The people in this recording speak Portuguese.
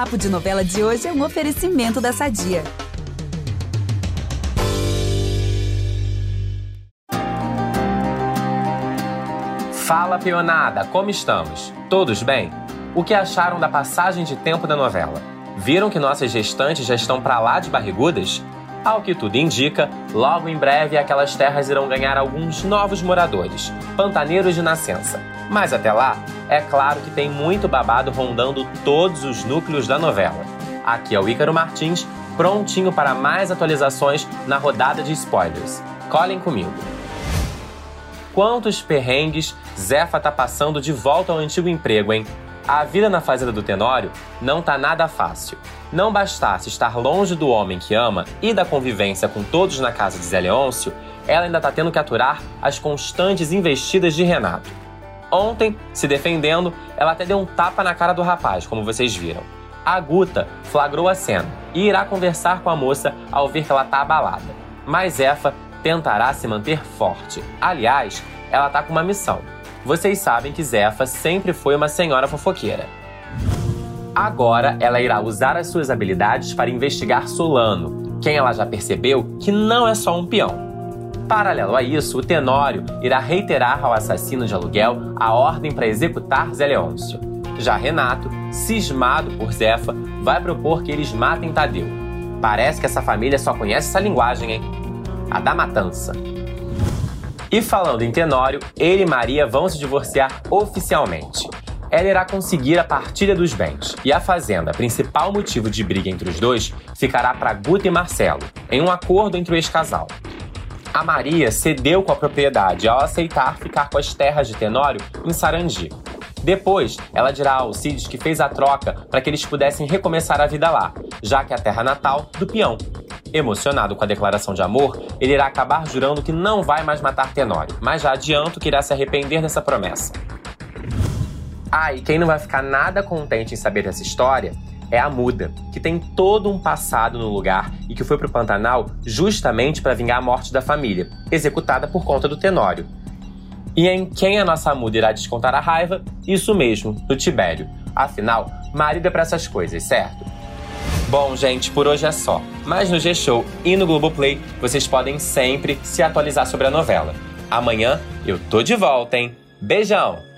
Papo de Novela de hoje é um oferecimento da Sadia. Fala, peonada, como estamos? Todos bem? O que acharam da passagem de tempo da novela? Viram que nossas gestantes já estão para lá de barrigudas? Ao que tudo indica, logo em breve aquelas terras irão ganhar alguns novos moradores, pantaneiros de nascença. Mas até lá, é claro que tem muito babado rondando todos os núcleos da novela. Aqui é o Ícaro Martins, prontinho para mais atualizações na rodada de spoilers. Colhem comigo. Quantos perrengues Zefa tá passando de volta ao antigo emprego, hein? A vida na fazenda do Tenório não tá nada fácil. Não bastasse estar longe do homem que ama e da convivência com todos na casa de Zé Leôncio, ela ainda tá tendo que aturar as constantes investidas de Renato. Ontem, se defendendo, ela até deu um tapa na cara do rapaz, como vocês viram. A Guta flagrou a cena e irá conversar com a moça ao ver que ela tá abalada. Mas Efa tentará se manter forte. Aliás, ela tá com uma missão. Vocês sabem que Zefa sempre foi uma senhora fofoqueira. Agora ela irá usar as suas habilidades para investigar Solano, quem ela já percebeu que não é só um peão. Paralelo a isso, o Tenório irá reiterar ao assassino de aluguel a ordem para executar Zé Leôncio. Já Renato, cismado por Zefa, vai propor que eles matem Tadeu. Parece que essa família só conhece essa linguagem, hein? A da matança. E falando em Tenório, ele e Maria vão se divorciar oficialmente. Ela irá conseguir a partilha dos bens, e a fazenda, principal motivo de briga entre os dois, ficará para Guta e Marcelo, em um acordo entre o ex-casal. A Maria cedeu com a propriedade ao aceitar ficar com as terras de Tenório em Sarandi. Depois, ela dirá a Alcides que fez a troca para que eles pudessem recomeçar a vida lá, já que é a terra natal do peão, Emocionado com a declaração de amor, ele irá acabar jurando que não vai mais matar Tenório, mas já adianto que irá se arrepender dessa promessa. Ah, e quem não vai ficar nada contente em saber dessa história é a Muda, que tem todo um passado no lugar e que foi pro Pantanal justamente para vingar a morte da família, executada por conta do Tenório. E em quem a nossa Muda irá descontar a raiva? Isso mesmo, no Tibério. Afinal, marido é pra essas coisas, certo? Bom, gente, por hoje é só. Mas no G-Show e no Globoplay vocês podem sempre se atualizar sobre a novela. Amanhã eu tô de volta, hein? Beijão!